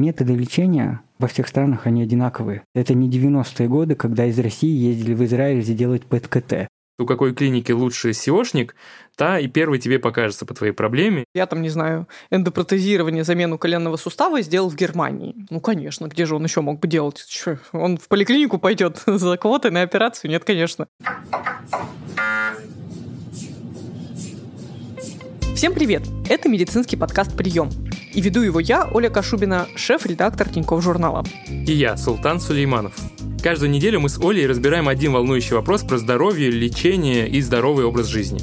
Методы лечения во всех странах они одинаковые. Это не 90-е годы, когда из России ездили в Израиль сделать ПЭТ-КТ у какой клиники лучше SEOшник, та и первый тебе покажется по твоей проблеме. Я там, не знаю, эндопротезирование, замену коленного сустава сделал в Германии. Ну, конечно, где же он еще мог бы делать? Че, он в поликлинику пойдет за квотой на операцию? Нет, конечно. Всем привет! Это медицинский подкаст «Прием». И веду его я, Оля Кашубина, шеф-редактор Тинькофф журнала. И я, Султан Сулейманов. Каждую неделю мы с Олей разбираем один волнующий вопрос про здоровье, лечение и здоровый образ жизни.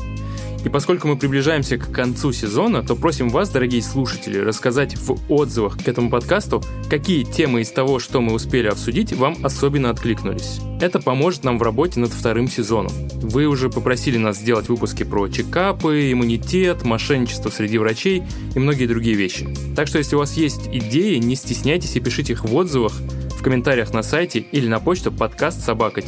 И поскольку мы приближаемся к концу сезона, то просим вас, дорогие слушатели, рассказать в отзывах к этому подкасту, какие темы из того, что мы успели обсудить, вам особенно откликнулись. Это поможет нам в работе над вторым сезоном. Вы уже попросили нас сделать выпуски про чекапы, иммунитет, мошенничество среди врачей и многие другие вещи. Так что если у вас есть идеи, не стесняйтесь и пишите их в отзывах, в комментариях на сайте или на почту подкаст собака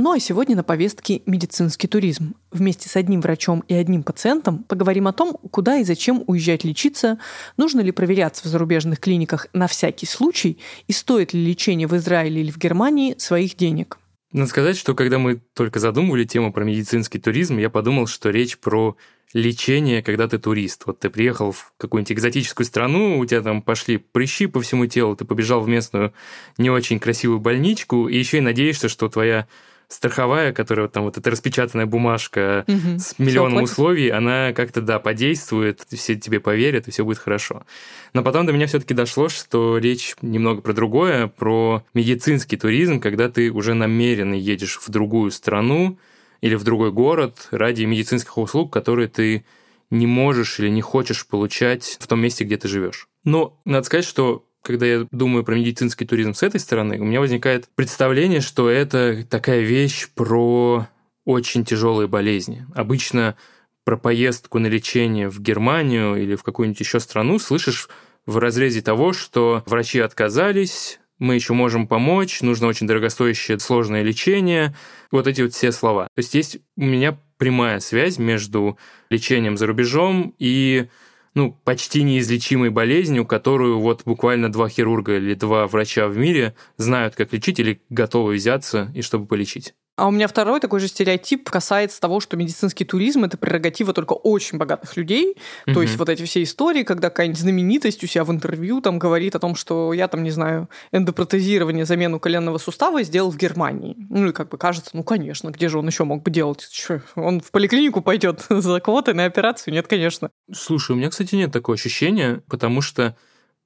Ну а сегодня на повестке медицинский туризм. Вместе с одним врачом и одним пациентом поговорим о том, куда и зачем уезжать лечиться, нужно ли проверяться в зарубежных клиниках на всякий случай и стоит ли лечение в Израиле или в Германии своих денег. Надо сказать, что когда мы только задумывали тему про медицинский туризм, я подумал, что речь про лечение, когда ты турист. Вот ты приехал в какую-нибудь экзотическую страну, у тебя там пошли прыщи по всему телу, ты побежал в местную не очень красивую больничку, и еще и надеешься, что твоя страховая, которая вот там вот эта распечатанная бумажка угу. с миллионом условий, она как-то, да, подействует, все тебе поверят, и все будет хорошо. Но потом до меня все-таки дошло, что речь немного про другое, про медицинский туризм, когда ты уже намеренно едешь в другую страну или в другой город ради медицинских услуг, которые ты не можешь или не хочешь получать в том месте, где ты живешь. Но надо сказать, что когда я думаю про медицинский туризм с этой стороны, у меня возникает представление, что это такая вещь про очень тяжелые болезни. Обычно про поездку на лечение в Германию или в какую-нибудь еще страну слышишь в разрезе того, что врачи отказались, мы еще можем помочь, нужно очень дорогостоящее сложное лечение. Вот эти вот все слова. То есть есть у меня прямая связь между лечением за рубежом и ну, почти неизлечимой болезнью, которую вот буквально два хирурга или два врача в мире знают, как лечить или готовы взяться и чтобы полечить. А у меня второй такой же стереотип касается того, что медицинский туризм это прерогатива только очень богатых людей. Mm-hmm. То есть вот эти все истории, когда какая-нибудь знаменитость у себя в интервью там говорит о том, что я там, не знаю, эндопротезирование, замену коленного сустава сделал в Германии. Ну и как бы кажется, ну конечно, где же он еще мог бы делать? Че, он в поликлинику пойдет за квотой на операцию? Нет, конечно. Слушай, у меня, кстати, нет такого ощущения, потому что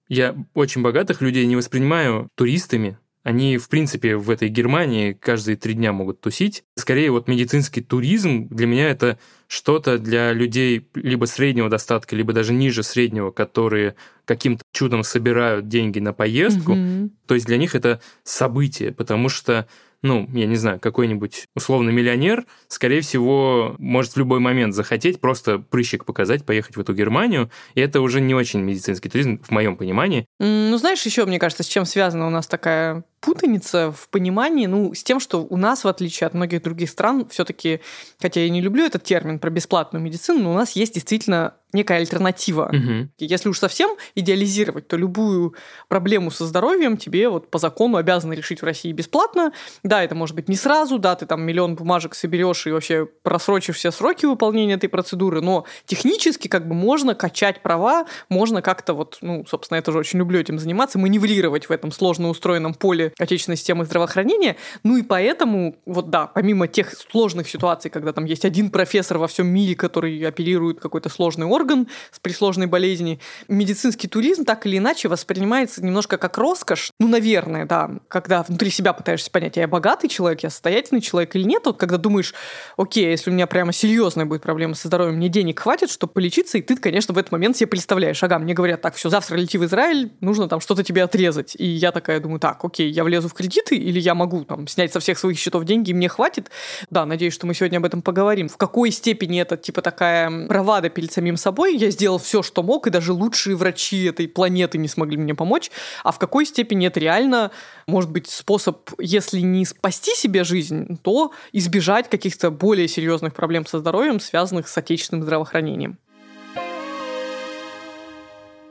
я очень богатых людей не воспринимаю туристами, они, в принципе, в этой Германии каждые три дня могут тусить. Скорее, вот медицинский туризм для меня это что-то для людей либо среднего достатка, либо даже ниже среднего, которые каким-то чудом собирают деньги на поездку. Mm-hmm. То есть для них это событие, потому что ну, я не знаю, какой-нибудь условный миллионер, скорее всего, может в любой момент захотеть просто прыщик показать, поехать в эту Германию, и это уже не очень медицинский туризм, в моем понимании. Ну, знаешь, еще, мне кажется, с чем связана у нас такая путаница в понимании, ну, с тем, что у нас, в отличие от многих других стран, все-таки, хотя я не люблю этот термин про бесплатную медицину, но у нас есть действительно некая альтернатива. Угу. Если уж совсем идеализировать, то любую проблему со здоровьем тебе вот по закону обязаны решить в России бесплатно. Да, это может быть не сразу, да, ты там миллион бумажек соберешь и вообще просрочишь все сроки выполнения этой процедуры, но технически как бы можно качать права, можно как-то вот, ну, собственно, я тоже очень люблю этим заниматься, маневрировать в этом сложно устроенном поле отечественной системы здравоохранения. Ну и поэтому, вот да, помимо тех сложных ситуаций, когда там есть один профессор во всем мире, который оперирует какой-то сложный орган с присложной болезни, медицинский туризм так или иначе воспринимается немножко как роскошь. Ну, наверное, да, когда внутри себя пытаешься понять, я богатый человек, я состоятельный человек или нет, вот когда думаешь, окей, если у меня прямо серьезная будет проблема со здоровьем, мне денег хватит, чтобы полечиться, и ты, конечно, в этот момент себе представляешь, ага, мне говорят, так, все, завтра лети в Израиль, нужно там что-то тебе отрезать. И я такая думаю, так, окей, я влезу в кредиты, или я могу там снять со всех своих счетов деньги, и мне хватит. Да, надеюсь, что мы сегодня об этом поговорим. В какой степени это типа такая бравада перед самим собой, я сделал все, что мог, и даже лучшие врачи этой планеты не смогли мне помочь, а в какой степени это реально может быть способ, если не спасти себе жизнь, то избежать каких-то более серьезных проблем со здоровьем, связанных с отечественным здравоохранением.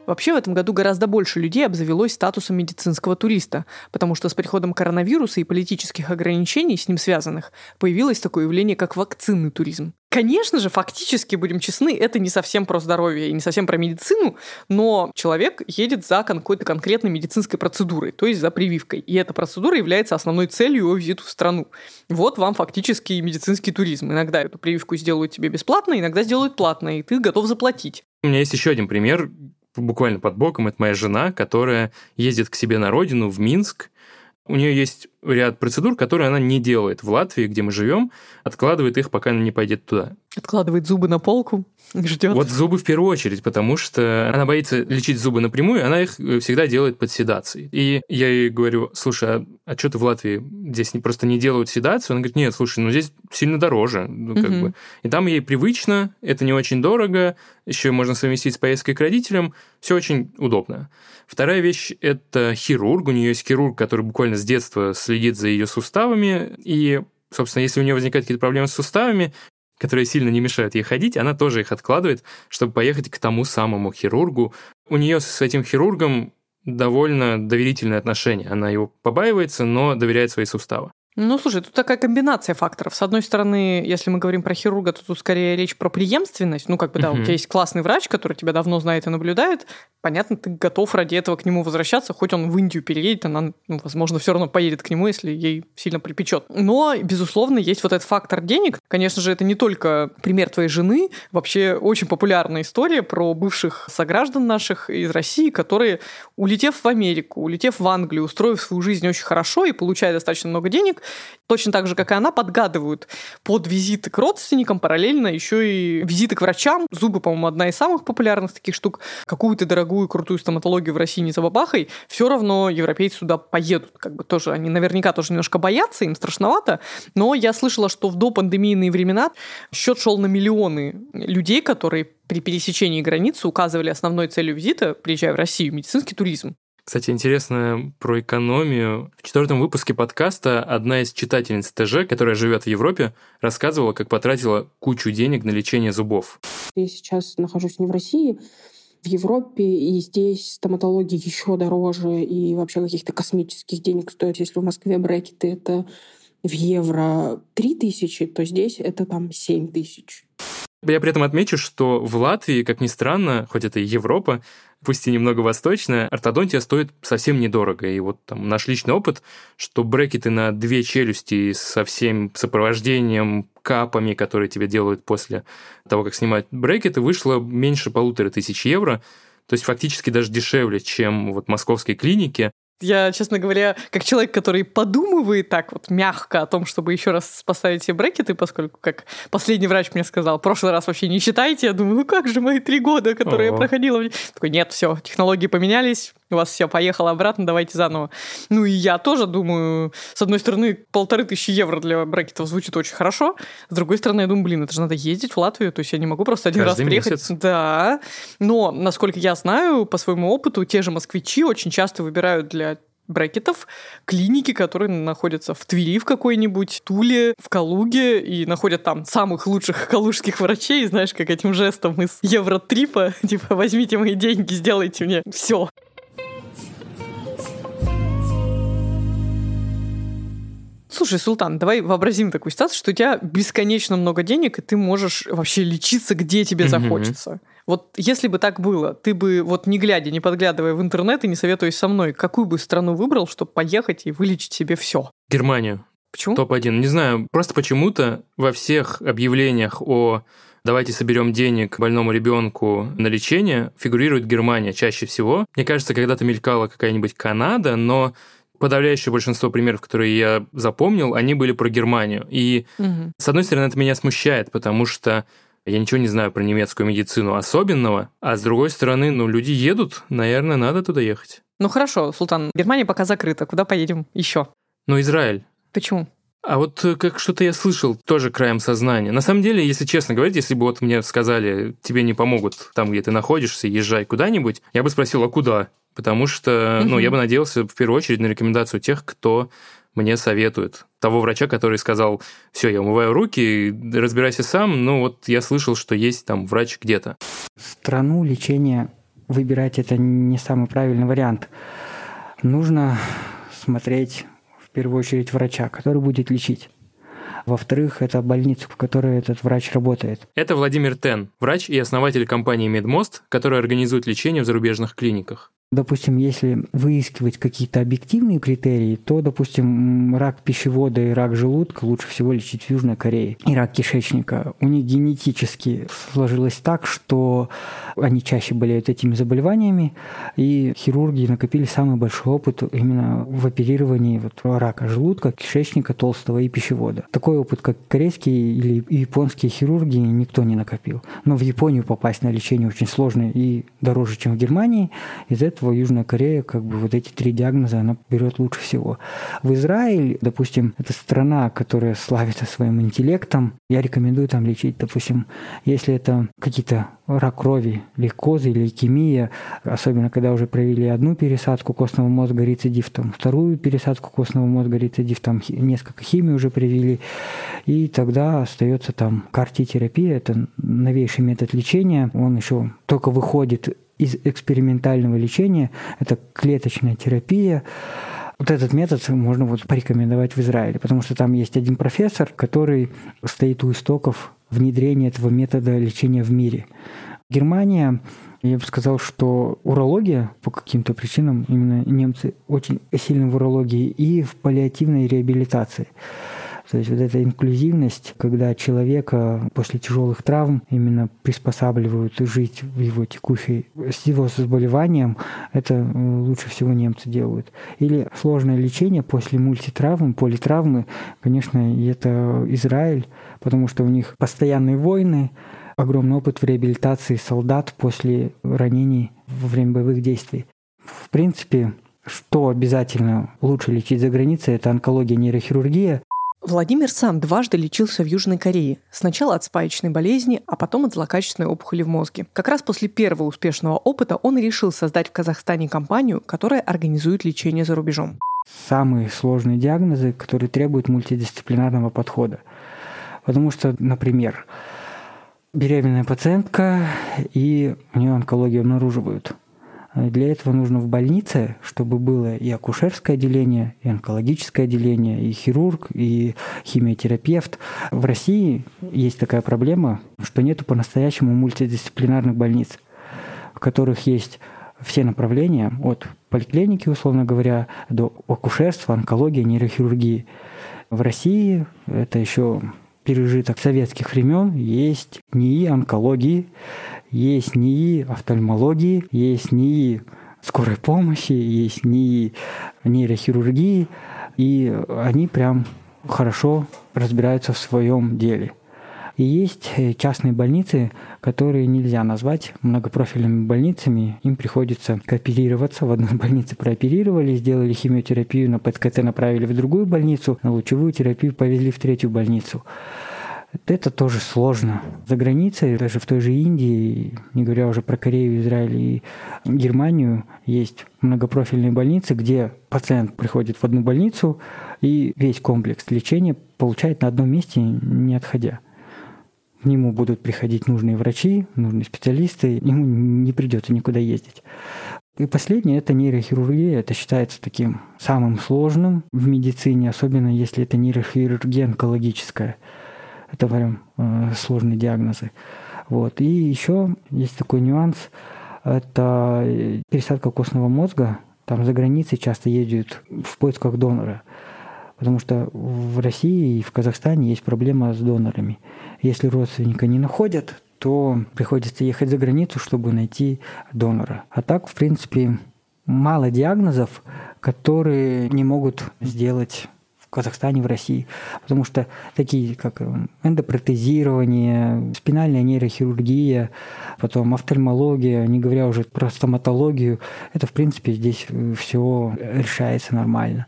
Вообще в этом году гораздо больше людей обзавелось статусом медицинского туриста, потому что с приходом коронавируса и политических ограничений с ним связанных появилось такое явление, как вакцинный туризм. Конечно же, фактически, будем честны, это не совсем про здоровье и не совсем про медицину, но человек едет за какой-то конкретной медицинской процедурой, то есть за прививкой. И эта процедура является основной целью его визита в страну. Вот вам фактически медицинский туризм. Иногда эту прививку сделают тебе бесплатно, иногда сделают платно, и ты готов заплатить. У меня есть еще один пример буквально под боком, это моя жена, которая ездит к себе на родину, в Минск. У нее есть ряд процедур, которые она не делает в Латвии, где мы живем, откладывает их, пока она не пойдет туда. Откладывает зубы на полку, ждет. Вот зубы в первую очередь, потому что она боится лечить зубы напрямую, она их э, всегда делает под седацией. И я ей говорю, слушай, а, а что ты в Латвии здесь не, просто не делают седацию? Она говорит, нет, слушай, ну здесь сильно дороже. Ну, как угу. бы. И там ей привычно, это не очень дорого, еще можно совместить с поездкой к родителям, все очень удобно. Вторая вещь – это хирург. У нее есть хирург, который буквально с детства следит за ее суставами, и собственно, если у нее возникают какие-то проблемы с суставами, которые сильно не мешают ей ходить, она тоже их откладывает, чтобы поехать к тому самому хирургу. У нее с этим хирургом довольно доверительные отношения. Она его побаивается, но доверяет свои суставы. Ну, слушай, тут такая комбинация факторов. С одной стороны, если мы говорим про хирурга, то тут скорее речь про преемственность. Ну, как бы, да, uh-huh. у тебя есть классный врач, который тебя давно знает и наблюдает. Понятно, ты готов ради этого к нему возвращаться, хоть он в Индию переедет, она, ну, возможно, все равно поедет к нему, если ей сильно припечет. Но, безусловно, есть вот этот фактор денег. Конечно же, это не только пример твоей жены, вообще очень популярная история про бывших сограждан наших из России, которые, улетев в Америку, улетев в Англию, устроив свою жизнь очень хорошо и получая достаточно много денег, точно так же, как и она, подгадывают под визиты к родственникам, параллельно еще и визиты к врачам. Зубы, по-моему, одна из самых популярных таких штук. Какую-то дорогую, крутую стоматологию в России не забабахай, все равно европейцы сюда поедут. Как бы тоже, они наверняка тоже немножко боятся, им страшновато. Но я слышала, что в допандемийные времена счет шел на миллионы людей, которые при пересечении границы указывали основной целью визита, приезжая в Россию, медицинский туризм. Кстати, интересно про экономию. В четвертом выпуске подкаста одна из читательниц ТЖ, которая живет в Европе, рассказывала, как потратила кучу денег на лечение зубов. Я сейчас нахожусь не в России, в Европе, и здесь стоматология еще дороже, и вообще каких-то космических денег стоит. Если в Москве брекеты это в евро 3 тысячи, то здесь это там 7 тысяч. Я при этом отмечу, что в Латвии, как ни странно, хоть это и Европа, пусть и немного восточная, ортодонтия стоит совсем недорого. И вот там наш личный опыт, что брекеты на две челюсти со всем сопровождением, капами, которые тебе делают после того, как снимать брекеты, вышло меньше полутора тысяч евро. То есть фактически даже дешевле, чем вот московской клинике. Я, честно говоря, как человек, который подумывает так вот мягко о том, чтобы еще раз поставить себе брекеты, поскольку, как последний врач мне сказал, в прошлый раз вообще не считайте, я думаю, ну как же мои три года, которые О. я проходила. Такой, нет, все, технологии поменялись, у вас все поехало обратно, давайте заново. Ну и я тоже думаю, с одной стороны, полторы тысячи евро для брекетов звучит очень хорошо, с другой стороны, я думаю, блин, это же надо ездить в Латвию, то есть я не могу просто один Каждый раз приехать. Месяц. Да, но, насколько я знаю, по своему опыту, те же москвичи очень часто выбирают для брекетов клиники, которые находятся в Твери в какой-нибудь, Туле, в Калуге, и находят там самых лучших калужских врачей, знаешь, как этим жестом из Евротрипа, типа, возьмите мои деньги, сделайте мне все. Слушай, Султан, давай вообразим такую ситуацию, что у тебя бесконечно много денег, и ты можешь вообще лечиться, где тебе захочется. Вот если бы так было, ты бы, вот не глядя, не подглядывая в интернет и не советуясь со мной, какую бы страну выбрал, чтобы поехать и вылечить себе все? Германию. Почему? Топ-1. Не знаю, просто почему-то во всех объявлениях о давайте соберем денег больному ребенку на лечение, фигурирует Германия чаще всего. Мне кажется, когда-то мелькала какая-нибудь Канада, но подавляющее большинство примеров, которые я запомнил, они были про Германию. И, угу. с одной стороны, это меня смущает, потому что я ничего не знаю про немецкую медицину особенного, а с другой стороны, ну, люди едут, наверное, надо туда ехать. Ну хорошо, Султан, Германия пока закрыта. Куда поедем еще? Ну, Израиль. Почему? А вот э, как что-то я слышал тоже краем сознания. На самом деле, если честно говорить, если бы вот мне сказали, тебе не помогут там, где ты находишься, езжай куда-нибудь, я бы спросил, а куда? Потому что, ну, я бы надеялся в первую очередь на рекомендацию тех, кто мне советует. Того врача, который сказал, все, я умываю руки, разбирайся сам, ну вот я слышал, что есть там врач где-то. Страну лечения выбирать это не самый правильный вариант. Нужно смотреть первую очередь врача, который будет лечить. Во-вторых, это больница, в которой этот врач работает. Это Владимир Тен, врач и основатель компании «Медмост», которая организует лечение в зарубежных клиниках. Допустим, если выискивать какие-то объективные критерии, то, допустим, рак пищевода и рак желудка лучше всего лечить в Южной Корее. И рак кишечника. У них генетически сложилось так, что они чаще болеют этими заболеваниями, и хирурги накопили самый большой опыт именно в оперировании вот рака желудка, кишечника, толстого и пищевода. Такой опыт, как корейские или японские хирурги, никто не накопил. Но в Японию попасть на лечение очень сложно и дороже, чем в Германии. Из этого этого Южная Корея как бы вот эти три диагноза она берет лучше всего. В Израиль, допустим, это страна, которая славится своим интеллектом. Я рекомендую там лечить, допустим, если это какие-то рак крови, лейкозы лейкемия, особенно когда уже провели одну пересадку костного мозга рецидив, там вторую пересадку костного мозга рецидив, там несколько химий уже провели, и тогда остается там картитерапия, это новейший метод лечения, он еще только выходит из экспериментального лечения, это клеточная терапия. Вот этот метод можно вот порекомендовать в Израиле, потому что там есть один профессор, который стоит у истоков внедрения этого метода лечения в мире. Германия, я бы сказал, что урология по каким-то причинам, именно немцы очень сильны в урологии и в паллиативной реабилитации. То есть вот эта инклюзивность, когда человека после тяжелых травм именно приспосабливают жить в его текущей, с его заболеванием, это э, лучше всего немцы делают. Или сложное лечение после мультитравм, политравмы, конечно, это Израиль, потому что у них постоянные войны, огромный опыт в реабилитации солдат после ранений во время боевых действий. В принципе, что обязательно лучше лечить за границей, это онкология, нейрохирургия. Владимир сам дважды лечился в Южной Корее. Сначала от спаечной болезни, а потом от злокачественной опухоли в мозге. Как раз после первого успешного опыта он решил создать в Казахстане компанию, которая организует лечение за рубежом. Самые сложные диагнозы, которые требуют мультидисциплинарного подхода. Потому что, например, беременная пациентка, и у нее онкологию обнаруживают. Для этого нужно в больнице, чтобы было и акушерское отделение, и онкологическое отделение, и хирург, и химиотерапевт. В России есть такая проблема, что нету по-настоящему мультидисциплинарных больниц, в которых есть все направления, от поликлиники, условно говоря, до акушерства, онкологии, нейрохирургии. В России это еще пережиток советских времен, есть НИИ онкологии, есть НИИ офтальмологии, есть НИИ скорой помощи, есть НИИ нейрохирургии, и они прям хорошо разбираются в своем деле. И есть э, частные больницы, которые нельзя назвать многопрофильными больницами. Им приходится кооперироваться. В одной больнице прооперировали, сделали химиотерапию, на ПТКТ направили в другую больницу, на лучевую терапию повезли в третью больницу. Это тоже сложно. За границей, даже в той же Индии, не говоря уже про Корею, Израиль и Германию, есть многопрофильные больницы, где пациент приходит в одну больницу и весь комплекс лечения получает на одном месте, не отходя. К нему будут приходить нужные врачи, нужные специалисты, ему не придется никуда ездить. И последнее – это нейрохирургия. Это считается таким самым сложным в медицине, особенно если это нейрохирургия онкологическая – это прям э, сложные диагнозы. Вот. И еще есть такой нюанс. Это э, пересадка костного мозга. Там за границей часто ездят в поисках донора. Потому что в России и в Казахстане есть проблема с донорами. Если родственника не находят, то приходится ехать за границу, чтобы найти донора. А так, в принципе, мало диагнозов, которые не могут сделать Казахстане, в России. Потому что такие, как эндопротезирование, спинальная нейрохирургия, потом офтальмология, не говоря уже про стоматологию, это, в принципе, здесь все решается нормально.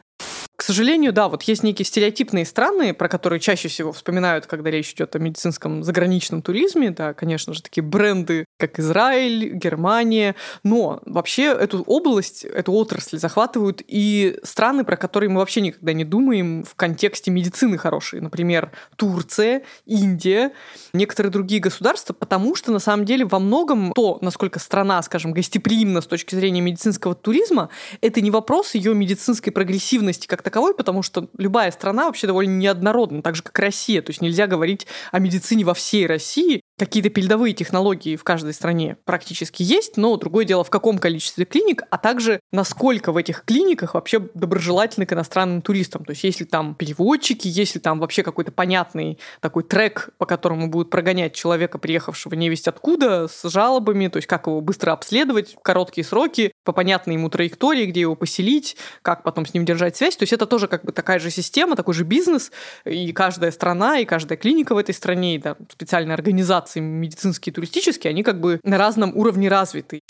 К сожалению, да, вот есть некие стереотипные страны, про которые чаще всего вспоминают, когда речь идет о медицинском заграничном туризме. Да, конечно же, такие бренды, как Израиль, Германия. Но вообще эту область, эту отрасль захватывают и страны, про которые мы вообще никогда не думаем в контексте медицины хорошие. Например, Турция, Индия, некоторые другие государства, потому что на самом деле во многом то, насколько страна, скажем, гостеприимна с точки зрения медицинского туризма, это не вопрос ее медицинской прогрессивности как таковой, потому что любая страна вообще довольно неоднородна, так же, как Россия. То есть нельзя говорить о медицине во всей России. Какие-то передовые технологии в каждой стране практически есть, но другое дело, в каком количестве клиник, а также насколько в этих клиниках вообще доброжелательны к иностранным туристам. То есть если там переводчики, если там вообще какой-то понятный такой трек, по которому будут прогонять человека, приехавшего не весть откуда, с жалобами, то есть как его быстро обследовать в короткие сроки, по понятной ему траектории, где его поселить, как потом с ним держать связь. То есть это тоже как бы такая же система, такой же бизнес, и каждая страна, и каждая клиника в этой стране, и да, специальные организации медицинские туристические, они как бы на разном уровне развиты.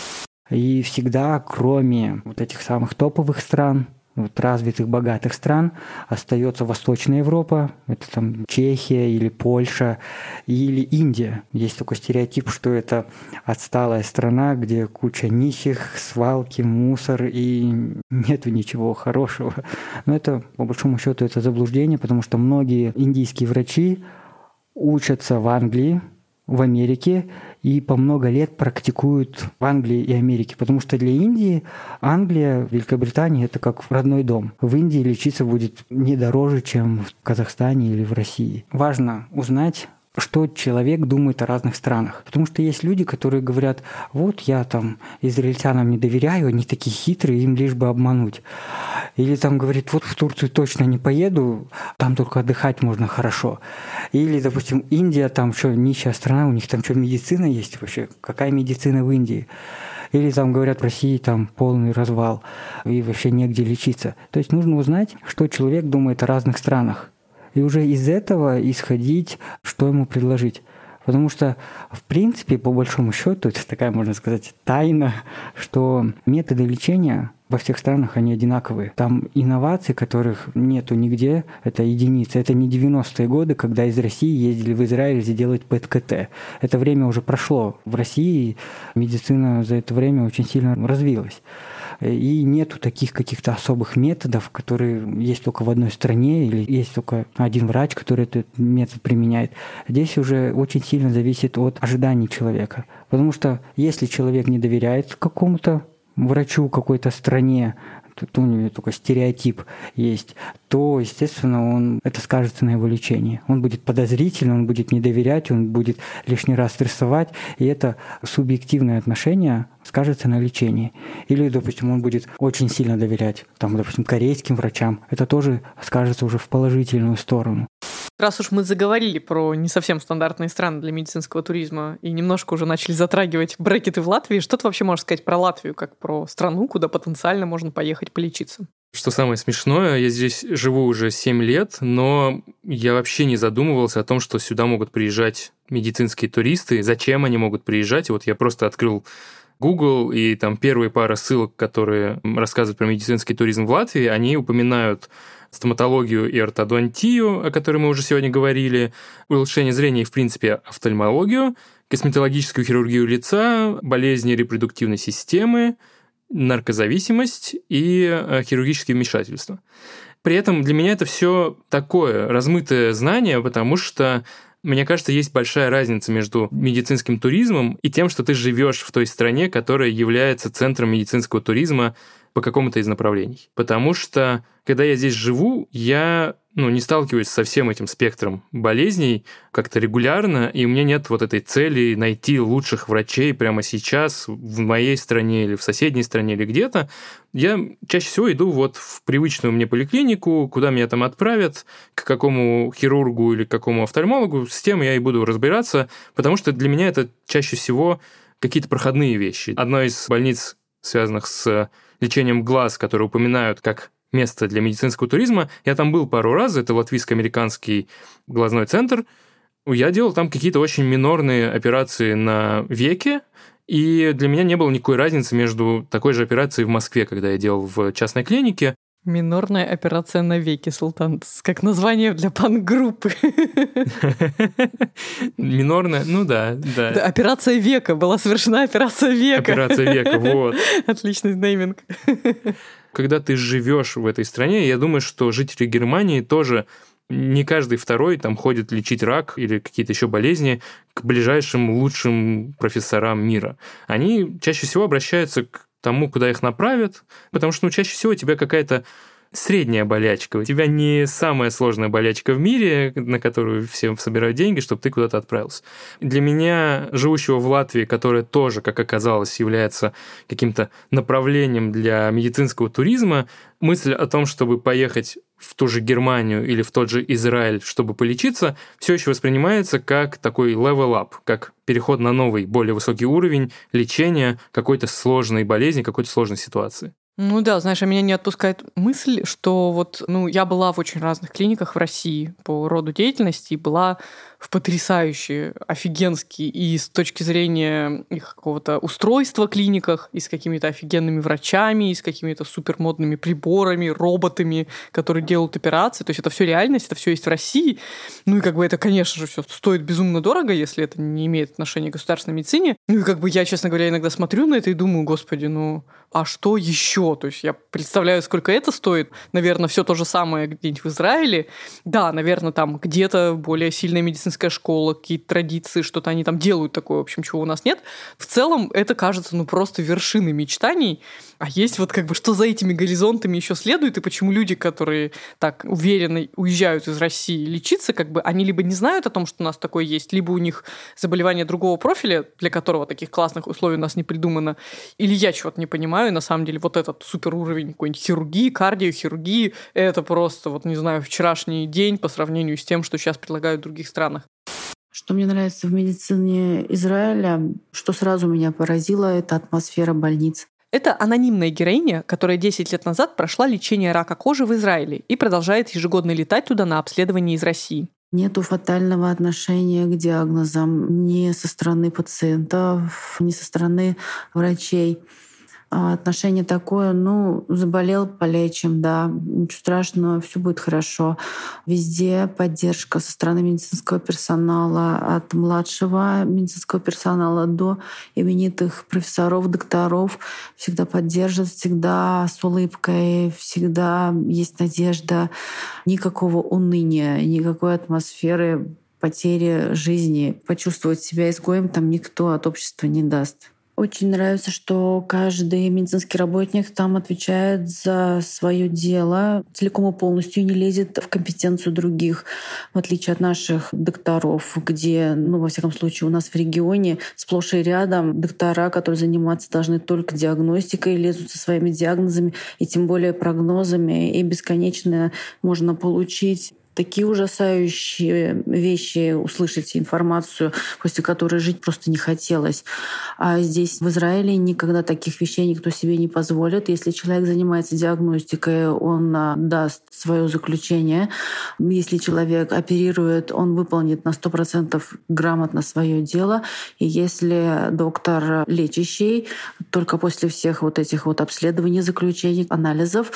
И всегда, кроме вот этих самых топовых стран, вот развитых, богатых стран остается Восточная Европа, это там Чехия или Польша, или Индия. Есть такой стереотип, что это отсталая страна, где куча нищих, свалки, мусор и нету ничего хорошего. Но это, по большому счету, это заблуждение, потому что многие индийские врачи учатся в Англии, в Америке и по много лет практикуют в Англии и Америке, потому что для Индии Англия, Великобритания – это как родной дом. В Индии лечиться будет не дороже, чем в Казахстане или в России. Важно узнать что человек думает о разных странах. Потому что есть люди, которые говорят, вот я там израильтянам не доверяю, они такие хитрые, им лишь бы обмануть. Или там говорит, вот в Турцию точно не поеду, там только отдыхать можно хорошо. Или, допустим, Индия, там что, нищая страна, у них там что, медицина есть вообще? Какая медицина в Индии? Или там говорят, в России там полный развал и вообще негде лечиться. То есть нужно узнать, что человек думает о разных странах и уже из этого исходить, что ему предложить. Потому что, в принципе, по большому счету, это такая, можно сказать, тайна, что методы лечения во всех странах они одинаковые. Там инноваций, которых нету нигде, это единицы. Это не 90-е годы, когда из России ездили в Израиль сделать ПЭТ-КТ. Это время уже прошло. В России медицина за это время очень сильно развилась и нету таких каких-то особых методов, которые есть только в одной стране или есть только один врач, который этот метод применяет. Здесь уже очень сильно зависит от ожиданий человека. Потому что если человек не доверяет какому-то врачу какой-то стране, тут у него только стереотип есть, то, естественно, он, это скажется на его лечении. Он будет подозрительный, он будет не доверять, он будет лишний раз стрессовать, и это субъективное отношение скажется на лечении. Или, допустим, он будет очень сильно доверять, там, допустим, корейским врачам, это тоже скажется уже в положительную сторону. Раз уж мы заговорили про не совсем стандартные страны для медицинского туризма и немножко уже начали затрагивать брекеты в Латвии, что ты вообще можешь сказать про Латвию, как про страну, куда потенциально можно поехать полечиться? Что самое смешное, я здесь живу уже 7 лет, но я вообще не задумывался о том, что сюда могут приезжать медицинские туристы, зачем они могут приезжать. И вот я просто открыл Google, и там первые пара ссылок, которые рассказывают про медицинский туризм в Латвии, они упоминают стоматологию и ортодонтию, о которой мы уже сегодня говорили, улучшение зрения и, в принципе, офтальмологию, косметологическую хирургию лица, болезни репродуктивной системы, наркозависимость и э, хирургические вмешательства. При этом для меня это все такое размытое знание, потому что мне кажется, есть большая разница между медицинским туризмом и тем, что ты живешь в той стране, которая является центром медицинского туризма по какому-то из направлений. Потому что, когда я здесь живу, я ну, не сталкиваюсь со всем этим спектром болезней как-то регулярно, и у меня нет вот этой цели найти лучших врачей прямо сейчас в моей стране или в соседней стране или где-то. Я чаще всего иду вот в привычную мне поликлинику, куда меня там отправят, к какому хирургу или к какому офтальмологу, с тем я и буду разбираться, потому что для меня это чаще всего какие-то проходные вещи. Одна из больниц, связанных с лечением глаз, которые упоминают как место для медицинского туризма. Я там был пару раз, это латвийско-американский глазной центр. Я делал там какие-то очень минорные операции на веке, и для меня не было никакой разницы между такой же операцией в Москве, когда я делал в частной клинике. Минорная операция на веки, Султан. Как название для пан-группы. Минорная, ну да, да. Операция века. Была совершена операция века. Операция века, вот. Отличный нейминг. Когда ты живешь в этой стране, я думаю, что жители Германии тоже не каждый второй там ходит лечить рак или какие-то еще болезни к ближайшим лучшим профессорам мира. Они чаще всего обращаются к тому, куда их направят, потому что ну, чаще всего у тебя какая-то средняя болячка. У тебя не самая сложная болячка в мире, на которую все собирают деньги, чтобы ты куда-то отправился. Для меня, живущего в Латвии, которая тоже, как оказалось, является каким-то направлением для медицинского туризма, мысль о том, чтобы поехать в ту же Германию или в тот же Израиль, чтобы полечиться, все еще воспринимается как такой level up, как переход на новый, более высокий уровень лечения какой-то сложной болезни, какой-то сложной ситуации. Ну да, знаешь, а меня не отпускает мысль, что вот, ну, я была в очень разных клиниках в России по роду деятельности и была в потрясающие, офигенские и с точки зрения их какого-то устройства клиниках, и с какими-то офигенными врачами, и с какими-то супермодными приборами, роботами, которые делают операции. То есть это все реальность, это все есть в России. Ну и как бы это, конечно же, все стоит безумно дорого, если это не имеет отношения к государственной медицине. Ну и как бы я, честно говоря, иногда смотрю на это и думаю, господи, ну а что еще? То есть я представляю, сколько это стоит. Наверное, все то же самое где-нибудь в Израиле. Да, наверное, там где-то более сильная медицинская медицинская школа, какие-то традиции, что-то они там делают такое, в общем, чего у нас нет. В целом это кажется, ну, просто вершиной мечтаний. А есть вот как бы, что за этими горизонтами еще следует, и почему люди, которые так уверенно уезжают из России лечиться, как бы они либо не знают о том, что у нас такое есть, либо у них заболевание другого профиля, для которого таких классных условий у нас не придумано, или я чего-то не понимаю, на самом деле вот этот супер уровень какой-нибудь хирургии, кардиохирургии, это просто, вот не знаю, вчерашний день по сравнению с тем, что сейчас предлагают в других странах. Что мне нравится в медицине Израиля, что сразу меня поразило, это атмосфера больниц. Это анонимная героиня, которая 10 лет назад прошла лечение рака кожи в Израиле и продолжает ежегодно летать туда на обследование из России. Нету фатального отношения к диагнозам ни со стороны пациентов, ни со стороны врачей. А, отношение такое, ну, заболел, полечим, да, ничего страшного, все будет хорошо. Везде поддержка со стороны медицинского персонала, от младшего медицинского персонала до именитых профессоров, докторов. Всегда поддержат, всегда с улыбкой, всегда есть надежда. Никакого уныния, никакой атмосферы потери жизни. Почувствовать себя изгоем там никто от общества не даст. Очень нравится, что каждый медицинский работник там отвечает за свое дело целиком и полностью не лезет в компетенцию других, в отличие от наших докторов, где, ну, во всяком случае, у нас в регионе сплошь и рядом доктора, которые заниматься должны только диагностикой, лезут со своими диагнозами и тем более прогнозами, и бесконечно можно получить такие ужасающие вещи, услышать информацию, после которой жить просто не хотелось. А здесь, в Израиле, никогда таких вещей никто себе не позволит. Если человек занимается диагностикой, он а, даст свое заключение. Если человек оперирует, он выполнит на 100% грамотно свое дело. И если доктор лечащий, только после всех вот этих вот обследований, заключений, анализов,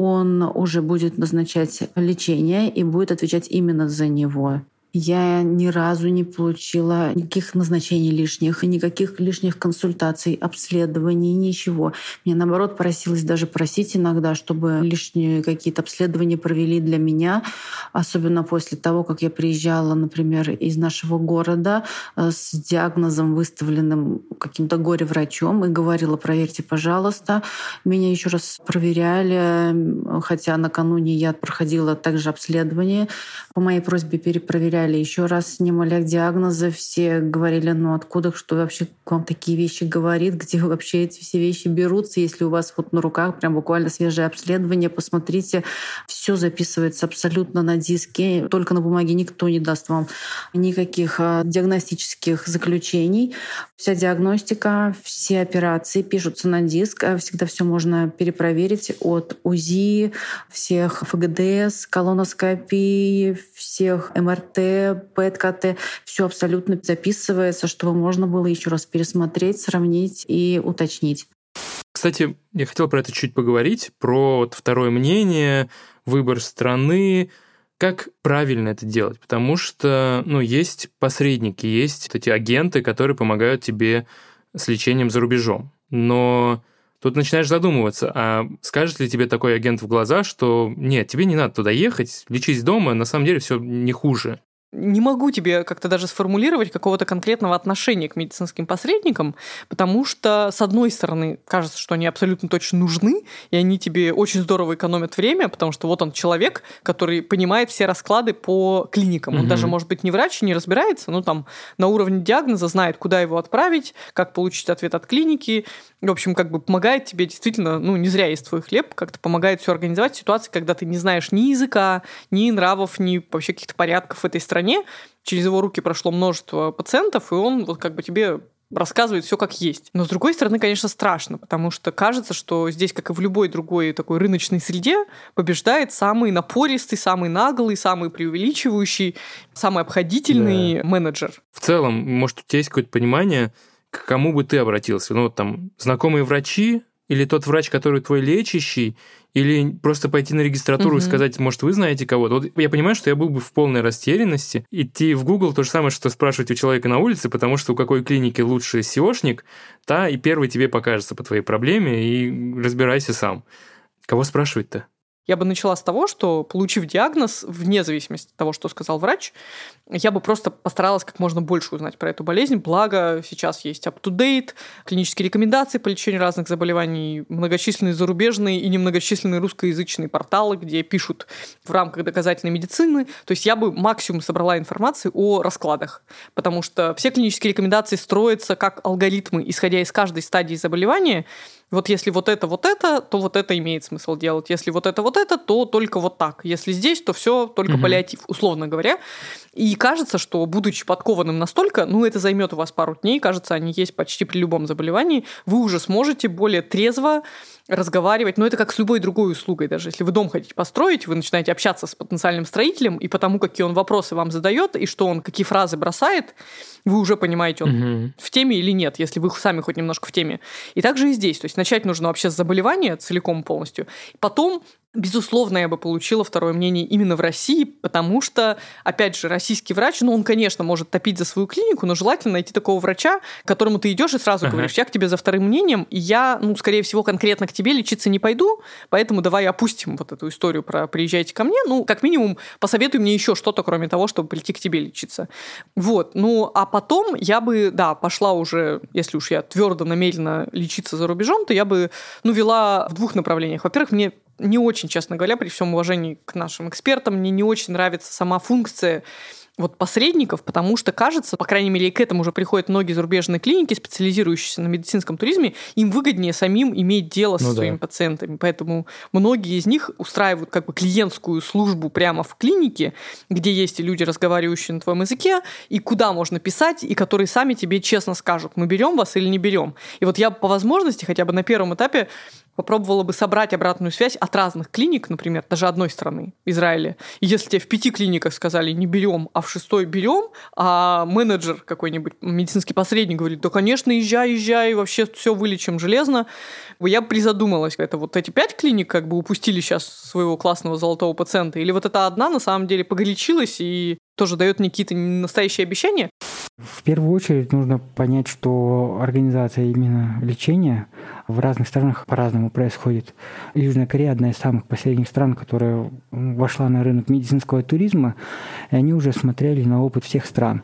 он уже будет назначать лечение и будет отвечать именно за него. Я ни разу не получила никаких назначений лишних, никаких лишних консультаций, обследований, ничего. Мне, наоборот, просилось даже просить иногда, чтобы лишние какие-то обследования провели для меня, особенно после того, как я приезжала, например, из нашего города э, с диагнозом, выставленным каким-то горе-врачом, и говорила, проверьте, пожалуйста. Меня еще раз проверяли, хотя накануне я проходила также обследование. По моей просьбе перепроверяли проверяли, еще раз снимали диагнозы, все говорили, ну откуда, что вообще к вам такие вещи говорит, где вообще эти все вещи берутся, если у вас вот на руках прям буквально свежее обследование, посмотрите, все записывается абсолютно на диске, только на бумаге никто не даст вам никаких а, диагностических заключений. Вся диагностика, все операции пишутся на диск, а всегда все можно перепроверить от УЗИ, всех ФГДС, колоноскопии, всех МРТ, ПЭТ-КТ. Все абсолютно записывается, чтобы можно было еще раз пересмотреть, сравнить и уточнить. Кстати, я хотел про это чуть поговорить, про вот второе мнение, выбор страны, как правильно это делать, потому что, ну, есть посредники, есть эти агенты, которые помогают тебе с лечением за рубежом. Но тут начинаешь задумываться, а скажет ли тебе такой агент в глаза, что нет, тебе не надо туда ехать, лечись дома, на самом деле все не хуже не могу тебе как-то даже сформулировать какого-то конкретного отношения к медицинским посредникам, потому что, с одной стороны, кажется, что они абсолютно точно нужны, и они тебе очень здорово экономят время, потому что вот он человек, который понимает все расклады по клиникам. Он даже, может быть, не врач, не разбирается, но там на уровне диагноза знает, куда его отправить, как получить ответ от клиники. В общем, как бы помогает тебе действительно, ну, не зря есть твой хлеб, как-то помогает все организовать в ситуации, когда ты не знаешь ни языка, ни нравов, ни вообще каких-то порядков в этой стране стране, через его руки прошло множество пациентов, и он вот как бы тебе рассказывает все как есть. Но с другой стороны, конечно, страшно, потому что кажется, что здесь, как и в любой другой такой рыночной среде, побеждает самый напористый, самый наглый, самый преувеличивающий, самый обходительный да. менеджер. В целом, может, у тебя есть какое-то понимание, к кому бы ты обратился? Ну, вот там, знакомые врачи, или тот врач, который твой лечащий, или просто пойти на регистратуру угу. и сказать, может, вы знаете кого-то. Вот я понимаю, что я был бы в полной растерянности. Идти в Google то же самое, что спрашивать у человека на улице, потому что у какой клиники лучше SEOшник, та и первый тебе покажется по твоей проблеме, и разбирайся сам. Кого спрашивать-то? Я бы начала с того, что, получив диагноз, вне зависимости от того, что сказал врач, я бы просто постаралась как можно больше узнать про эту болезнь. Благо, сейчас есть up-to-date, клинические рекомендации по лечению разных заболеваний, многочисленные зарубежные и немногочисленные русскоязычные порталы, где пишут в рамках доказательной медицины. То есть я бы максимум собрала информации о раскладах, потому что все клинические рекомендации строятся как алгоритмы, исходя из каждой стадии заболевания, вот если вот это, вот это, то вот это имеет смысл делать. Если вот это, вот это, то только вот так. Если здесь, то все только угу. паллиатив, условно говоря. И кажется, что, будучи подкованным настолько, ну, это займет у вас пару дней, кажется, они есть почти при любом заболевании, вы уже сможете более трезво разговаривать, но это как с любой другой услугой даже. Если вы дом хотите построить, вы начинаете общаться с потенциальным строителем, и потому, какие он вопросы вам задает, и что он, какие фразы бросает, вы уже понимаете, он угу. в теме или нет, если вы сами хоть немножко в теме. И также и здесь. То есть начать нужно вообще с заболевания целиком полностью. Потом Безусловно, я бы получила второе мнение именно в России, потому что, опять же, российский врач, ну, он, конечно, может топить за свою клинику, но желательно найти такого врача, к которому ты идешь и сразу ага. говоришь, я к тебе за вторым мнением, и я, ну, скорее всего, конкретно к тебе лечиться не пойду, поэтому давай опустим вот эту историю про «приезжайте ко мне», ну, как минимум, посоветуй мне еще что-то, кроме того, чтобы прийти к тебе лечиться. Вот, ну, а потом я бы, да, пошла уже, если уж я твердо намерена лечиться за рубежом, то я бы, ну, вела в двух направлениях. Во-первых, мне не очень, честно говоря, при всем уважении к нашим экспертам, мне не очень нравится сама функция вот посредников, потому что кажется, по крайней мере, и к этому уже приходят многие зарубежные клиники, специализирующиеся на медицинском туризме, им выгоднее самим иметь дело ну, со своими да. пациентами. Поэтому многие из них устраивают как бы клиентскую службу прямо в клинике, где есть и люди, разговаривающие на твоем языке, и куда можно писать, и которые сами тебе честно скажут, мы берем вас или не берем. И вот я по возможности хотя бы на первом этапе попробовала бы собрать обратную связь от разных клиник, например, даже одной страны, Израиля. И если тебе в пяти клиниках сказали не берем, а в шестой берем, а менеджер какой-нибудь, медицинский посредник говорит, да, конечно, езжай, езжай, вообще все вылечим железно, я призадумалась, это вот эти пять клиник как бы упустили сейчас своего классного золотого пациента, или вот эта одна на самом деле погорячилась и тоже дает мне какие-то настоящие обещания. В первую очередь нужно понять, что организация именно лечения в разных странах по-разному происходит. Южная Корея одна из самых последних стран, которая вошла на рынок медицинского туризма, и они уже смотрели на опыт всех стран.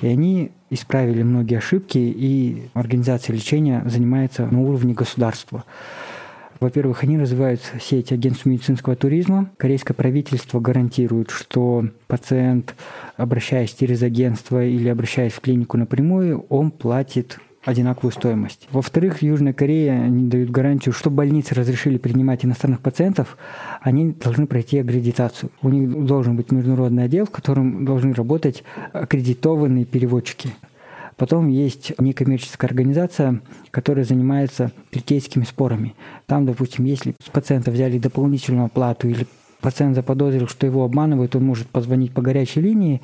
И они исправили многие ошибки, и организация лечения занимается на уровне государства. Во-первых, они развивают сеть агентств медицинского туризма. Корейское правительство гарантирует, что пациент, обращаясь через агентство или обращаясь в клинику напрямую, он платит одинаковую стоимость. Во-вторых, в Южной Корее они дают гарантию, что больницы разрешили принимать иностранных пациентов, они должны пройти аккредитацию. У них должен быть международный отдел, в котором должны работать аккредитованные переводчики. Потом есть некоммерческая организация, которая занимается третейскими спорами. Там, допустим, если с пациента взяли дополнительную оплату или пациент заподозрил, что его обманывают, он может позвонить по горячей линии,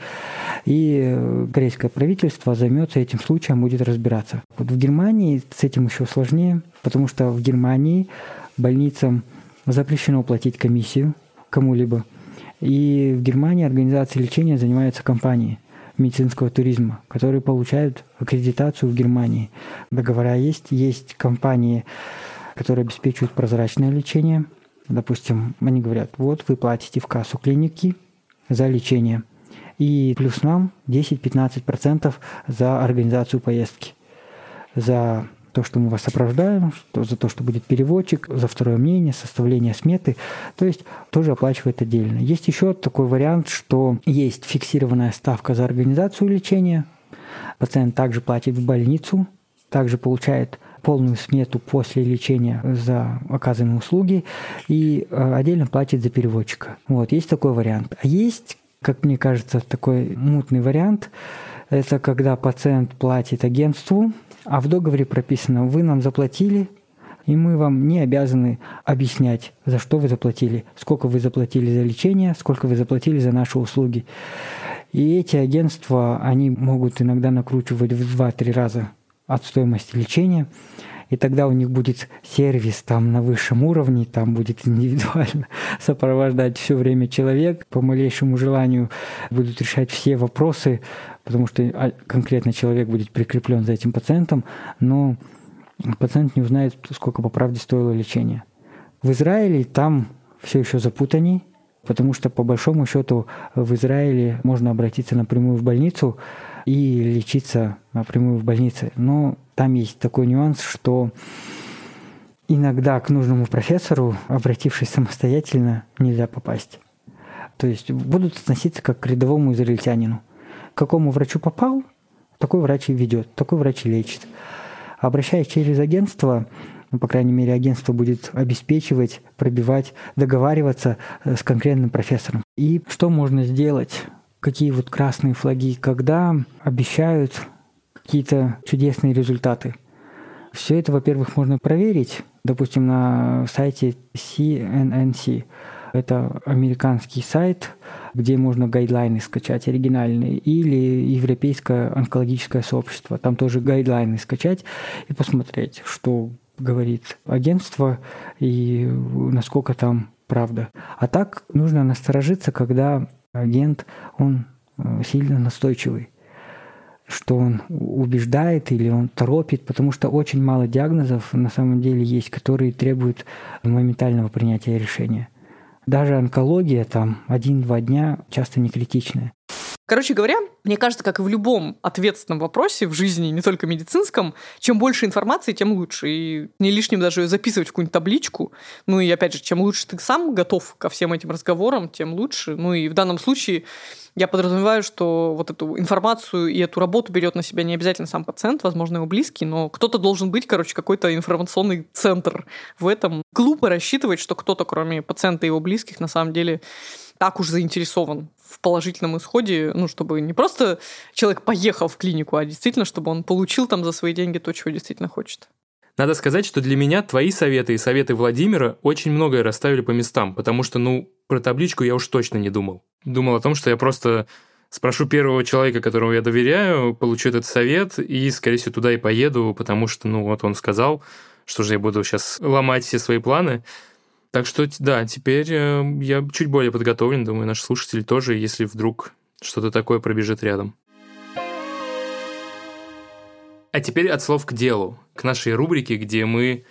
и э, корейское правительство займется этим случаем, будет разбираться. Вот в Германии с этим еще сложнее, потому что в Германии больницам запрещено платить комиссию кому-либо. И в Германии организацией лечения занимаются компании медицинского туризма, которые получают аккредитацию в Германии. Договора есть, есть компании, которые обеспечивают прозрачное лечение – Допустим, они говорят, вот вы платите в кассу клиники за лечение, и плюс нам 10-15% за организацию поездки, за то, что мы вас сопровождаем, что, за то, что будет переводчик, за второе мнение, составление сметы, то есть тоже оплачивает отдельно. Есть еще такой вариант, что есть фиксированная ставка за организацию лечения, пациент также платит в больницу, также получает полную смету после лечения за оказанные услуги и э, отдельно платит за переводчика. Вот, есть такой вариант. А есть, как мне кажется, такой мутный вариант, это когда пациент платит агентству, а в договоре прописано, вы нам заплатили, и мы вам не обязаны объяснять, за что вы заплатили, сколько вы заплатили за лечение, сколько вы заплатили за наши услуги. И эти агентства, они могут иногда накручивать в 2-3 раза от стоимости лечения. И тогда у них будет сервис там на высшем уровне, там будет индивидуально сопровождать все время человек, по малейшему желанию будут решать все вопросы, потому что а, конкретно человек будет прикреплен за этим пациентом, но пациент не узнает, сколько по правде стоило лечение. В Израиле там все еще запутанней, потому что по большому счету в Израиле можно обратиться напрямую в больницу, и лечиться напрямую в больнице. Но там есть такой нюанс, что иногда к нужному профессору, обратившись самостоятельно, нельзя попасть. То есть будут относиться как к рядовому израильтянину. К какому врачу попал, такой врач и ведет, такой врач и лечит. Обращаясь через агентство, ну, по крайней мере, агентство будет обеспечивать, пробивать, договариваться э, с конкретным профессором. И что можно сделать? какие вот красные флаги, когда обещают какие-то чудесные результаты. Все это, во-первых, можно проверить, допустим, на сайте CNNC. Это американский сайт, где можно гайдлайны скачать оригинальные, или Европейское онкологическое сообщество. Там тоже гайдлайны скачать и посмотреть, что говорит агентство и насколько там правда. А так нужно насторожиться, когда агент, он э, сильно настойчивый, что он убеждает или он торопит, потому что очень мало диагнозов на самом деле есть, которые требуют моментального принятия решения. Даже онкология там один-два дня часто не критичная. Короче говоря, мне кажется, как и в любом ответственном вопросе в жизни, не только медицинском, чем больше информации, тем лучше. И не лишним даже записывать в какую-нибудь табличку. Ну и опять же, чем лучше ты сам готов ко всем этим разговорам, тем лучше. Ну и в данном случае я подразумеваю, что вот эту информацию и эту работу берет на себя не обязательно сам пациент, возможно, его близкий, но кто-то должен быть, короче, какой-то информационный центр в этом. Глупо рассчитывать, что кто-то, кроме пациента и его близких, на самом деле так уж заинтересован в положительном исходе, ну, чтобы не просто человек поехал в клинику, а действительно, чтобы он получил там за свои деньги то, чего действительно хочет. Надо сказать, что для меня твои советы и советы Владимира очень многое расставили по местам, потому что, ну, про табличку я уж точно не думал. Думал о том, что я просто спрошу первого человека, которому я доверяю, получу этот совет и, скорее всего, туда и поеду, потому что, ну, вот он сказал, что же я буду сейчас ломать все свои планы. Так что, да, теперь э, я чуть более подготовлен, думаю, наши слушатели тоже, если вдруг что-то такое пробежит рядом. А теперь от слов к делу, к нашей рубрике, где мы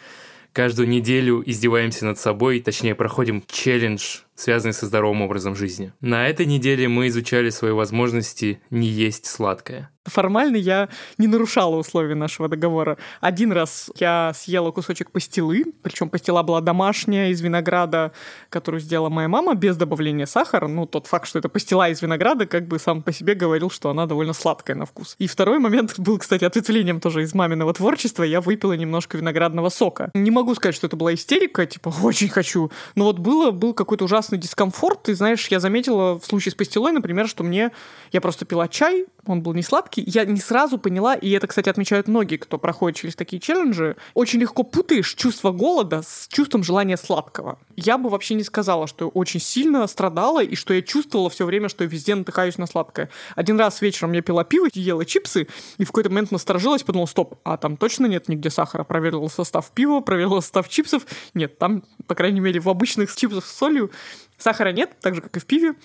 каждую неделю издеваемся над собой, точнее, проходим челлендж связанные со здоровым образом жизни. На этой неделе мы изучали свои возможности не есть сладкое. Формально я не нарушала условия нашего договора. Один раз я съела кусочек пастилы, причем пастила была домашняя, из винограда, которую сделала моя мама, без добавления сахара. Ну, тот факт, что это пастила из винограда, как бы сам по себе говорил, что она довольно сладкая на вкус. И второй момент был, кстати, ответвлением тоже из маминого творчества. Я выпила немножко виноградного сока. Не могу сказать, что это была истерика, типа, очень хочу. Но вот было, был какой-то ужасный дискомфорт. И знаешь, я заметила в случае с пастилой, например, что мне... Я просто пила чай, он был не сладкий. Я не сразу поняла, и это, кстати, отмечают многие, кто проходит через такие челленджи, очень легко путаешь чувство голода с чувством желания сладкого. Я бы вообще не сказала, что очень сильно страдала, и что я чувствовала все время, что я везде натыкаюсь на сладкое. Один раз вечером я пила пиво, ела чипсы, и в какой-то момент насторожилась, подумала, стоп, а там точно нет нигде сахара? Проверила состав пива, проверила состав чипсов. Нет, там, по крайней мере, в обычных чипсах с солью сахара нет, так же, как и в пиве.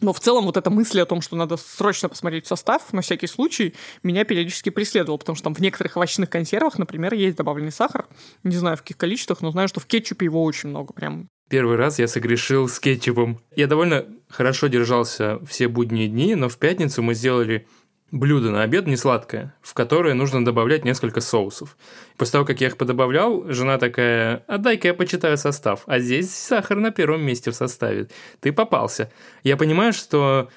Но в целом вот эта мысль о том, что надо срочно посмотреть состав, на всякий случай, меня периодически преследовала, потому что там в некоторых овощных консервах, например, есть добавленный сахар. Не знаю, в каких количествах, но знаю, что в кетчупе его очень много прям. Первый раз я согрешил с кетчупом. Я довольно хорошо держался все будние дни, но в пятницу мы сделали блюдо на обед не сладкое, в которое нужно добавлять несколько соусов. После того, как я их подобавлял, жена такая, а дай-ка я почитаю состав. А здесь сахар на первом месте в составе. Ты попался. Я понимаю, что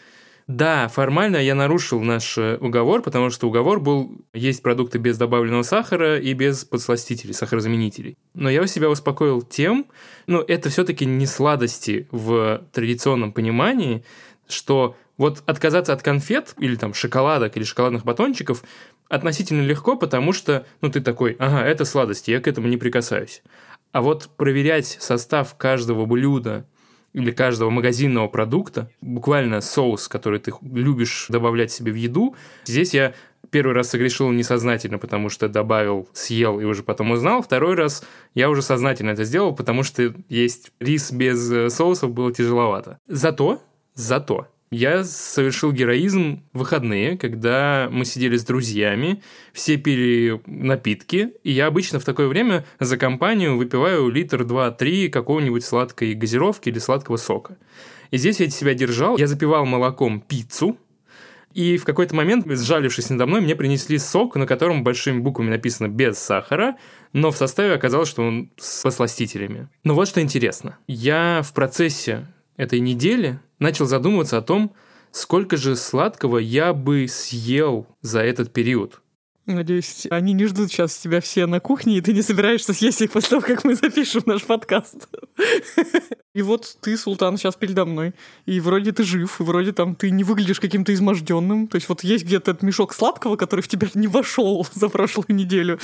да, формально я нарушил наш э, уговор, потому что уговор был есть продукты без добавленного сахара и без подсластителей, сахарозаменителей. Но я у себя успокоил тем, ну, это все-таки не сладости в традиционном понимании, что вот отказаться от конфет или там шоколадок или шоколадных батончиков относительно легко, потому что, ну, ты такой, ага, это сладости, я к этому не прикасаюсь. А вот проверять состав каждого блюда или каждого магазинного продукта, буквально соус, который ты любишь добавлять себе в еду, здесь я первый раз согрешил несознательно, потому что добавил, съел и уже потом узнал. Второй раз я уже сознательно это сделал, потому что есть рис без э, соусов было тяжеловато. Зато, зато я совершил героизм в выходные, когда мы сидели с друзьями, все пили напитки, и я обычно в такое время за компанию выпиваю литр, два, три какого-нибудь сладкой газировки или сладкого сока. И здесь я себя держал, я запивал молоком пиццу, и в какой-то момент, сжалившись надо мной, мне принесли сок, на котором большими буквами написано «без сахара», но в составе оказалось, что он с посластителями. Но вот что интересно. Я в процессе этой недели начал задумываться о том, сколько же сладкого я бы съел за этот период. Надеюсь, они не ждут сейчас тебя все на кухне, и ты не собираешься съесть их после того, как мы запишем наш подкаст. И вот ты, Султан, сейчас передо мной. И вроде ты жив, и вроде там ты не выглядишь каким-то изможденным. То есть вот есть где-то этот мешок сладкого, который в тебя не вошел за прошлую неделю.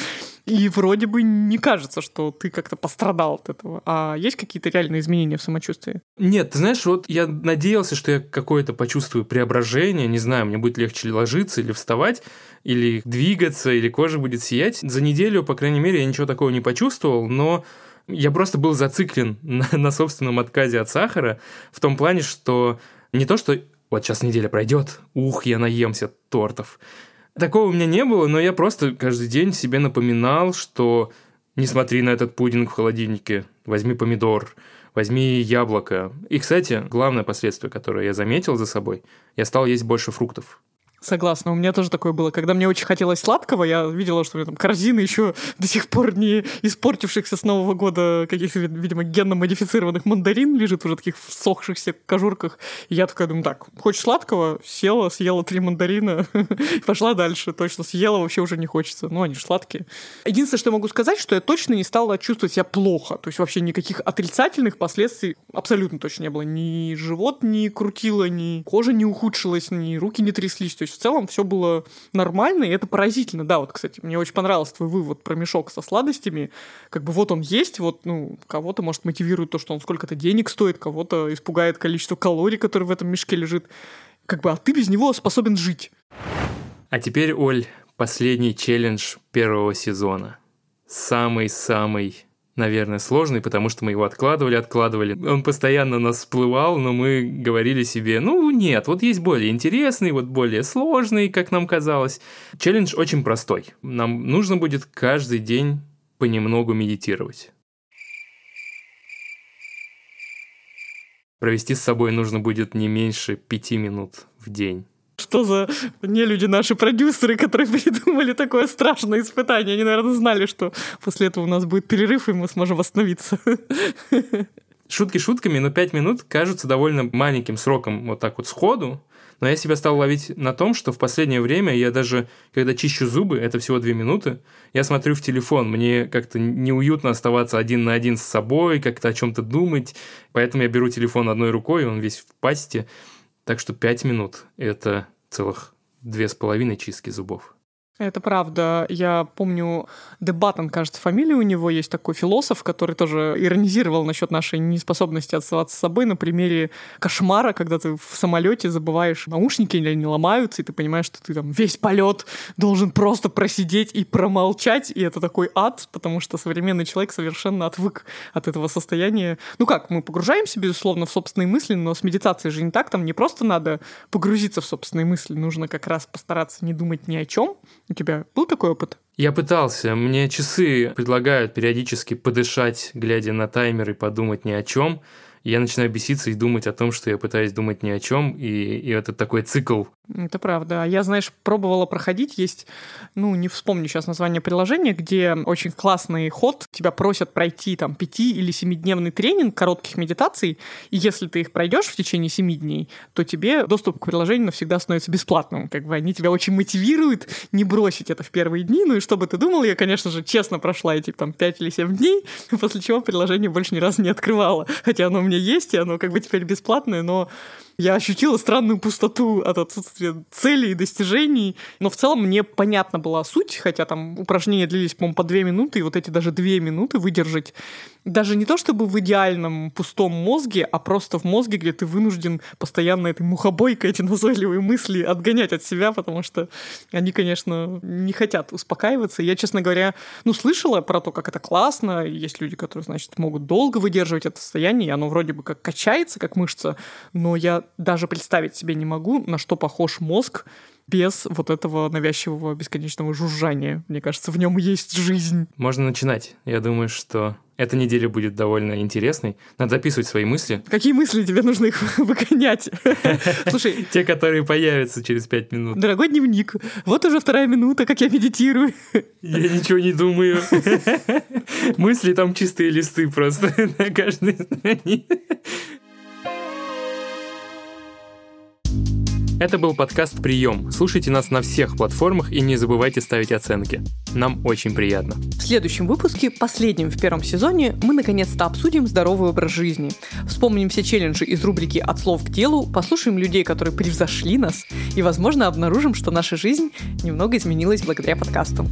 И вроде бы не кажется, что ты как-то пострадал от этого. А есть какие-то реальные изменения в самочувствии? Нет, ты знаешь, вот я надеялся, что я какое-то почувствую преображение. Не знаю, мне будет легче ложиться или вставать, или двигаться, или кожа будет сиять. За неделю, по крайней мере, я ничего такого не почувствовал, но я просто был зациклен на, на собственном отказе от сахара в том плане, что не то, что вот сейчас неделя пройдет, ух, я наемся тортов. Такого у меня не было, но я просто каждый день себе напоминал, что не смотри на этот пудинг в холодильнике, возьми помидор, возьми яблоко. И, кстати, главное последствие, которое я заметил за собой, я стал есть больше фруктов. Согласна, у меня тоже такое было. Когда мне очень хотелось сладкого, я видела, что у меня там корзины еще до сих пор не испортившихся с Нового года каких-то, видимо, генно-модифицированных мандарин лежит уже в таких всохшихся кожурках. И я такая думаю, так, хочешь сладкого? Села, съела три мандарина, пошла дальше. Точно съела, вообще уже не хочется. Ну, они же сладкие. Единственное, что я могу сказать, что я точно не стала чувствовать себя плохо. То есть вообще никаких отрицательных последствий абсолютно точно не было. Ни живот не крутило, ни кожа не ухудшилась, ни руки не тряслись. То есть в целом все было нормально, и это поразительно. Да, вот, кстати, мне очень понравился твой вывод про мешок со сладостями. Как бы вот он есть, вот, ну, кого-то, может, мотивирует то, что он сколько-то денег стоит, кого-то испугает количество калорий, которые в этом мешке лежит. Как бы, а ты без него способен жить. А теперь, Оль, последний челлендж первого сезона. Самый-самый наверное, сложный, потому что мы его откладывали, откладывали. Он постоянно нас всплывал, но мы говорили себе, ну нет, вот есть более интересный, вот более сложный, как нам казалось. Челлендж очень простой. Нам нужно будет каждый день понемногу медитировать. провести с собой нужно будет не меньше пяти минут в день. Что за не люди наши продюсеры, которые придумали такое страшное испытание? Они, наверное, знали, что после этого у нас будет перерыв, и мы сможем восстановиться. Шутки шутками, но пять минут кажутся довольно маленьким сроком вот так вот сходу, но я себя стал ловить на том, что в последнее время я даже, когда чищу зубы, это всего две минуты, я смотрю в телефон. Мне как-то неуютно оставаться один на один с собой, как-то о чем-то думать. Поэтому я беру телефон одной рукой, он весь в пасти. Так что пять минут – это целых две с половиной чистки зубов. Это правда. Я помню, Дебатон, кажется, фамилия у него есть такой философ, который тоже иронизировал насчет нашей неспособности оставаться с собой на примере кошмара, когда ты в самолете забываешь наушники или они ломаются, и ты понимаешь, что ты там весь полет должен просто просидеть и промолчать, и это такой ад, потому что современный человек совершенно отвык от этого состояния. Ну как, мы погружаемся, безусловно, в собственные мысли, но с медитацией же не так, там не просто надо погрузиться в собственные мысли, нужно как раз постараться не думать ни о чем, у тебя был такой опыт? Я пытался. Мне часы предлагают периодически подышать, глядя на таймер и подумать ни о чем я начинаю беситься и думать о том, что я пытаюсь думать ни о чем, и, и это такой цикл. Это правда. Я, знаешь, пробовала проходить. Есть, ну, не вспомню сейчас название приложения, где очень классный ход. Тебя просят пройти там пяти- или семидневный тренинг коротких медитаций, и если ты их пройдешь в течение семи дней, то тебе доступ к приложению навсегда становится бесплатным. Как бы они тебя очень мотивируют не бросить это в первые дни. Ну и что бы ты думал, я, конечно же, честно прошла эти там пять или семь дней, после чего приложение больше ни разу не открывала. Хотя оно мне есть, и оно как бы теперь бесплатное, но я ощутила странную пустоту от отсутствия целей и достижений. Но в целом мне понятна была суть, хотя там упражнения длились, по-моему, по две минуты, и вот эти даже две минуты выдержать даже не то чтобы в идеальном пустом мозге, а просто в мозге, где ты вынужден постоянно этой мухобойкой, эти назойливые мысли отгонять от себя, потому что они, конечно, не хотят успокаиваться. Я, честно говоря, ну, слышала про то, как это классно. Есть люди, которые, значит, могут долго выдерживать это состояние, и оно вроде бы как качается, как мышца, но я даже представить себе не могу, на что похож мозг без вот этого навязчивого бесконечного жужжания. Мне кажется, в нем есть жизнь. Можно начинать. Я думаю, что эта неделя будет довольно интересной. Надо записывать свои мысли. Какие мысли тебе нужно их выгонять? Слушай. Те, которые появятся через пять минут. Дорогой дневник, вот уже вторая минута, как я медитирую. Я ничего не думаю. Мысли там чистые листы просто на каждой странице. Это был подкаст «Прием». Слушайте нас на всех платформах и не забывайте ставить оценки. Нам очень приятно. В следующем выпуске, последнем в первом сезоне, мы наконец-то обсудим здоровый образ жизни. Вспомним все челленджи из рубрики «От слов к делу», послушаем людей, которые превзошли нас, и, возможно, обнаружим, что наша жизнь немного изменилась благодаря подкасту.